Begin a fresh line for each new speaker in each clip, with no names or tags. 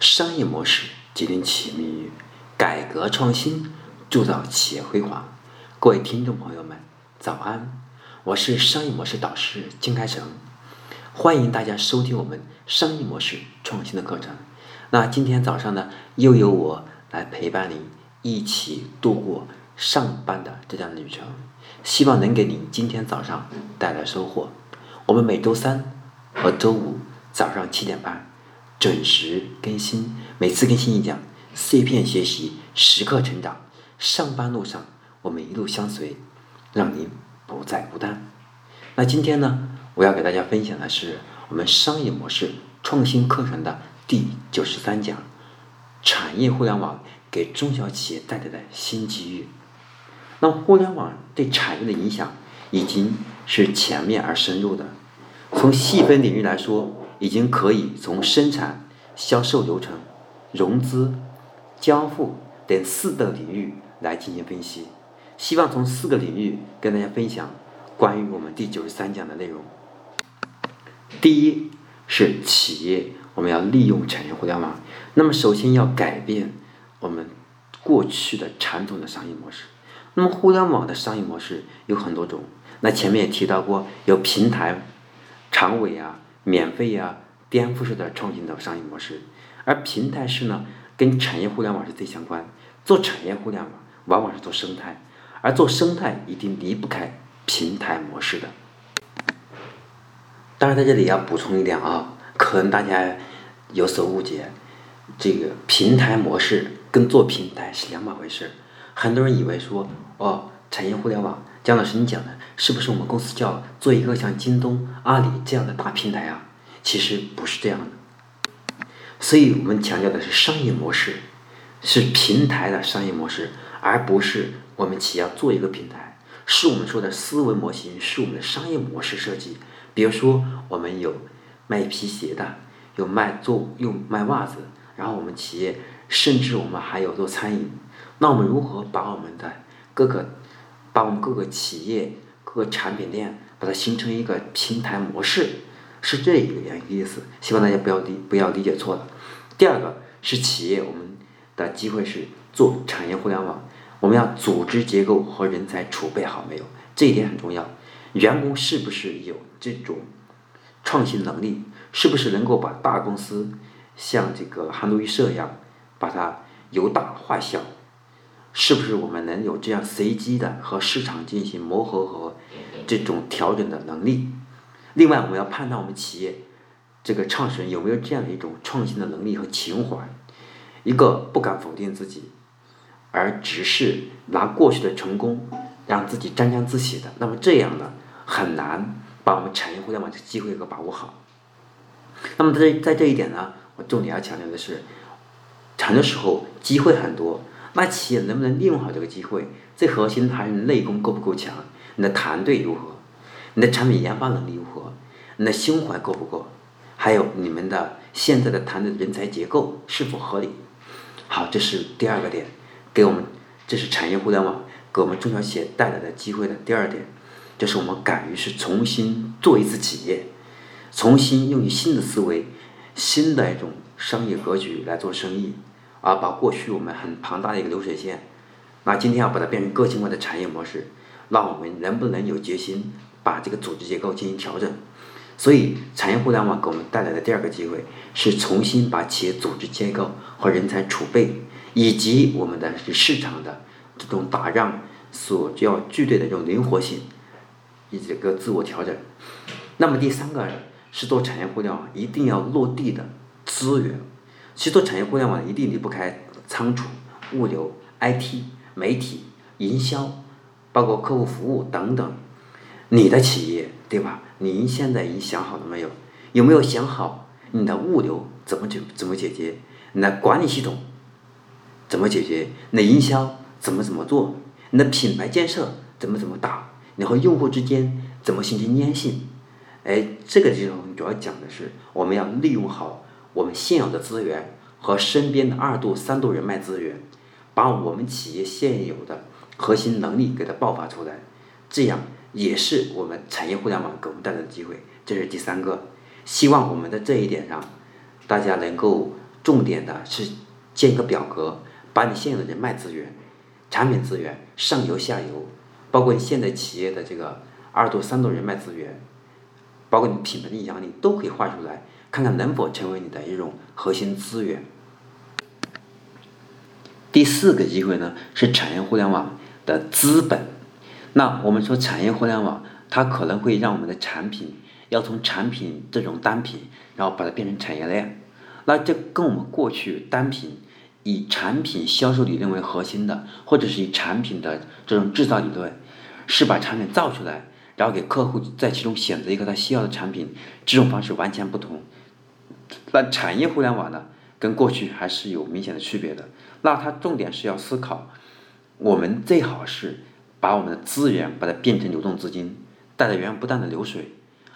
商业模式决定企业命运，改革创新铸造企业辉煌。各位听众朋友们，早安！我是商业模式导师金开成，欢迎大家收听我们商业模式创新的课程。那今天早上呢，又由我来陪伴您一起度过上班的这段旅程，希望能给您今天早上带来收获。我们每周三和周五早上七点半。准时更新，每次更新一讲，碎片学习，时刻成长。上班路上，我们一路相随，让您不再孤单。那今天呢，我要给大家分享的是我们商业模式创新课程的第九十三讲：产业互联网给中小企业带来的新机遇。那互联网对产业的影响已经是全面而深入的，从细分领域来说。已经可以从生产、销售流程、融资、交付等四个领域来进行分析。希望从四个领域跟大家分享关于我们第九十三讲的内容。第一是企业，我们要利用产业互联网。那么首先要改变我们过去的传统的商业模式。那么互联网的商业模式有很多种。那前面也提到过，有平台、长尾啊。免费呀，颠覆式的创新的商业模式，而平台式呢，跟产业互联网是最相关。做产业互联网，往往是做生态，而做生态一定离不开平台模式的。当然，在这里要补充一点啊，可能大家有所误解，这个平台模式跟做平台是两码回事。很多人以为说，哦，产业互联网。姜老师，你讲的是不是我们公司叫做一个像京东、阿里这样的大平台啊？其实不是这样的，所以我们强调的是商业模式，是平台的商业模式，而不是我们企业要做一个平台，是我们说的思维模型，是我们的商业模式设计。比如说，我们有卖皮鞋的，有卖做用卖袜子，然后我们企业甚至我们还有做餐饮，那我们如何把我们的各个把我们各个企业、各个产品链，把它形成一个平台模式，是这一个样一个意思。希望大家不要理不要理解错了。第二个是企业，我们的机会是做产业互联网，我们要组织结构和人才储备好没有？这一点很重要。员工是不是有这种创新能力？是不是能够把大公司像这个韩都衣舍一样，把它由大化小？是不是我们能有这样随机的和市场进行磨合和这种调整的能力？另外，我们要判断我们企业这个创始人有没有这样的一种创新的能力和情怀。一个不敢否定自己，而只是拿过去的成功让自己沾沾自喜的，那么这样呢很难把我们产业互联网的机会给把握好。那么在在这一点呢，我重点要强调的是，很多时候机会很多。那企业能不能利用好这个机会？最核心还是内功够不够强，你的团队如何，你的产品研发能力如何，你的胸怀够不够，还有你们的现在的团队人才结构是否合理？好，这是第二个点，给我们这是产业互联网给我们中小企业带来的机会的第二点，就是我们敢于是重新做一次企业，重新用新的思维、新的一种商业格局来做生意。啊，把过去我们很庞大的一个流水线，那今天要把它变成个性化的产业模式，那我们能不能有决心把这个组织结构进行调整？所以，产业互联网给我们带来的第二个机会是重新把企业组织结构和人才储备，以及我们的市场的这种打让所要具备的这种灵活性，以及这个自我调整。那么第三个是做产业互联网一定要落地的资源。其实做产业互联网一定离不开仓储、物流、IT、媒体、营销，包括客户服务等等。你的企业对吧？您现在已经想好了没有？有没有想好你的物流怎么解怎么解决？你的管理系统怎么解决？你的营销怎么怎么做？你的品牌建设怎么怎么打？你和用户之间怎么形成粘性？哎，这个地方主要讲的是我们要利用好。我们现有的资源和身边的二度、三度人脉资源，把我们企业现有的核心能力给它爆发出来，这样也是我们产业互联网给我们带来的机会。这是第三个，希望我们在这一点上，大家能够重。点的是建一个表格，把你现有的人脉资源、产品资源、上游下游，包括你现在企业的这个二度、三度人脉资源，包括你品牌的影响力，都可以画出来，看看能否成为你的一种核心资源。第四个机会呢，是产业互联网的资本。那我们说产业互联网，它可能会让我们的产品要从产品这种单品，然后把它变成产业链。那这跟我们过去单品以产品销售理论为核心的，或者是以产品的这种制造理论，是把产品造出来，然后给客户在其中选择一个他需要的产品，这种方式完全不同。那产业互联网呢，跟过去还是有明显的区别的。那它重点是要思考，我们最好是把我们的资源把它变成流动资金，带来源源不断的流水，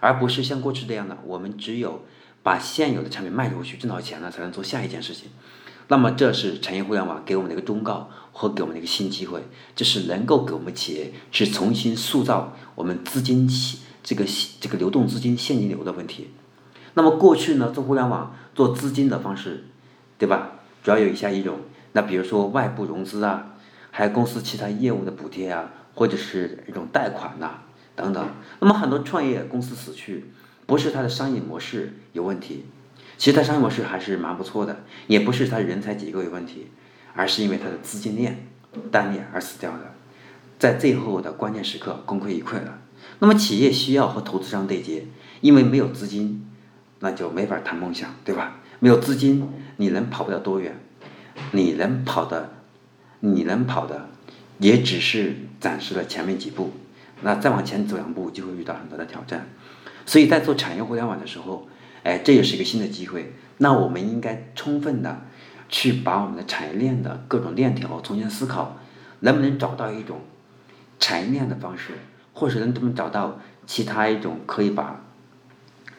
而不是像过去这样的，我们只有把现有的产品卖出去挣到钱了，才能做下一件事情。那么这是产业互联网给我们的一个忠告和给我们的一个新机会，就是能够给我们企业去重新塑造我们资金这个这个流动资金现金流的问题。那么过去呢，做互联网做资金的方式，对吧？主要有以下一种。那比如说外部融资啊，还有公司其他业务的补贴啊，或者是一种贷款呐等等。那么很多创业公司死去，不是它的商业模式有问题，其实它商业模式还是蛮不错的，也不是它人才结构有问题，而是因为它的资金链断裂而死掉的，在最后的关键时刻功亏一篑了。那么企业需要和投资商对接，因为没有资金，那就没法谈梦想，对吧？没有资金，你能跑不了多远。你能跑的，你能跑的，也只是暂时的前面几步，那再往前走两步就会遇到很多的挑战。所以在做产业互联网的时候，哎，这也是一个新的机会。那我们应该充分的去把我们的产业链的各种链条重新思考，能不能找到一种产业链的方式，或者能不能找到其他一种可以把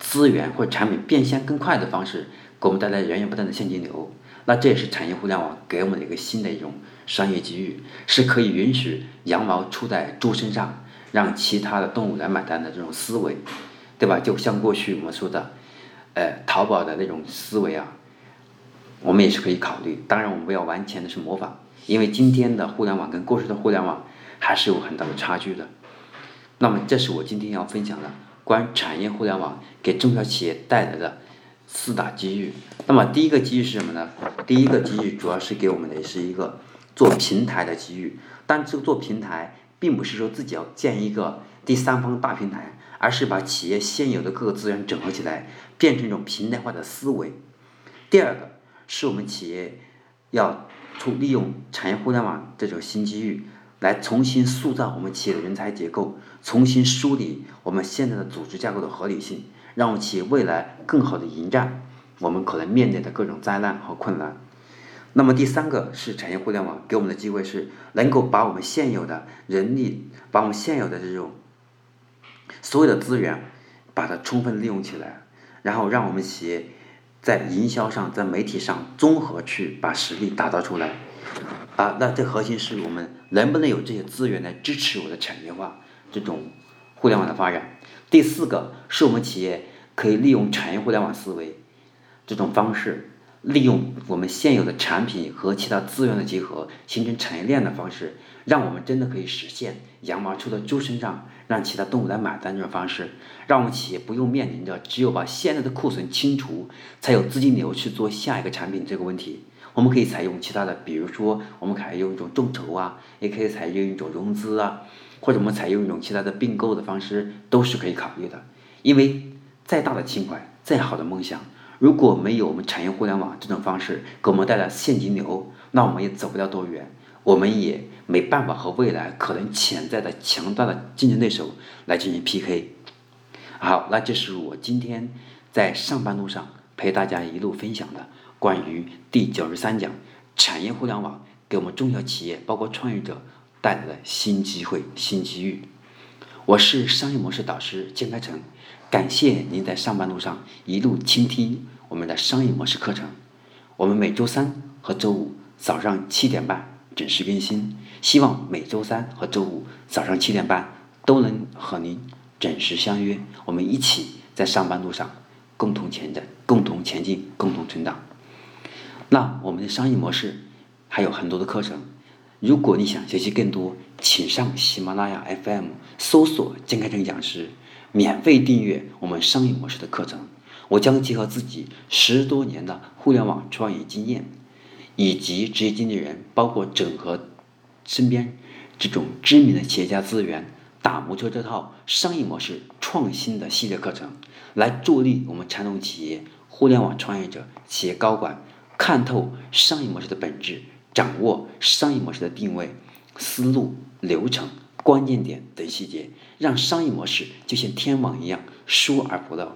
资源或产品变现更快的方式，给我们带来源源不断的现金流。那这也是产业互联网给我们的一个新的一种商业机遇，是可以允许羊毛出在猪身上，让其他的动物来买单的这种思维，对吧？就像过去我们说的，呃，淘宝的那种思维啊，我们也是可以考虑。当然，我们不要完全的是模仿，因为今天的互联网跟过去的互联网还是有很大的差距的。那么，这是我今天要分享的关产业互联网给中小企业带来的。四大机遇，那么第一个机遇是什么呢？第一个机遇主要是给我们的是一个做平台的机遇，但这个做平台并不是说自己要建一个第三方大平台，而是把企业现有的各个资源整合起来，变成一种平台化的思维。第二个是我们企业要出利用产业互联网这种新机遇，来重新塑造我们企业的人才结构，重新梳理我们现在的组织架构的合理性。让我们企业未来更好的迎战我们可能面对的各种灾难和困难。那么第三个是产业互联网给我们的机会是能够把我们现有的人力，把我们现有的这种所有的资源，把它充分利用起来，然后让我们企业在营销上、在媒体上综合去把实力打造出来。啊，那这核心是我们能不能有这些资源来支持我的产业化这种互联网的发展。第四个是我们企业可以利用产业互联网思维这种方式，利用我们现有的产品和其他资源的结合，形成产业链的方式，让我们真的可以实现羊毛出在猪身上，让其他动物来买单这种方式，让我们企业不用面临着只有把现在的库存清除，才有资金流去做下一个产品这个问题。我们可以采用其他的，比如说我们可以用一种众筹啊，也可以采用一种融资啊。或者我们采用一种其他的并购的方式，都是可以考虑的。因为再大的情怀，再好的梦想，如果没有我们产业互联网这种方式给我们带来现金流，那我们也走不了多远，我们也没办法和未来可能潜在的强大的竞争对手来进行 PK。好，那这是我今天在上班路上陪大家一路分享的关于第九十三讲产业互联网给我们中小企业，包括创业者。带来的新机会、新机遇。我是商业模式导师金开成，感谢您在上班路上一路倾听我们的商业模式课程。我们每周三和周五早上七点半准时更新，希望每周三和周五早上七点半都能和您准时相约，我们一起在上班路上共同前进、共同前进、共同成长。那我们的商业模式还有很多的课程，如果你想学习更多，请上喜马拉雅 FM 搜索“金开成讲师”，免费订阅我们商业模式的课程。我将结合自己十多年的互联网创业经验，以及职业经理人，包括整合身边这种知名的企业家资源，打磨出这套商业模式创新的系列课程，来助力我们传统企业、互联网创业者、企业高管看透商业模式的本质，掌握商业模式的定位、思路、流程、关键点等细节，让商业模式就像天网一样疏而不漏。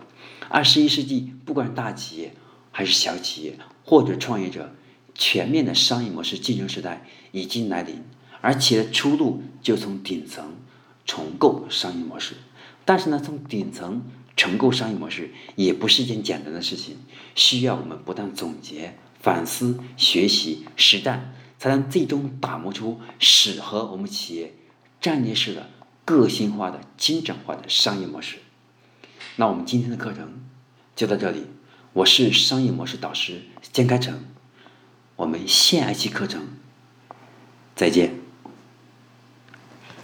二十一世纪，不管大企业还是小企业，或者创业者，全面的商业模式竞争时代已经来临，而企业的出路就从顶层重构商业模式。但是呢，从顶层重构商业模式也不是一件简单的事情，需要我们不断总结、反思、学习、实战，才能最终打磨出适合我们企业战略式的、个性化的、精准化的商业模式。那我们今天的课程就到这里，我是商业模式导师江开成，我们下一期课程再见。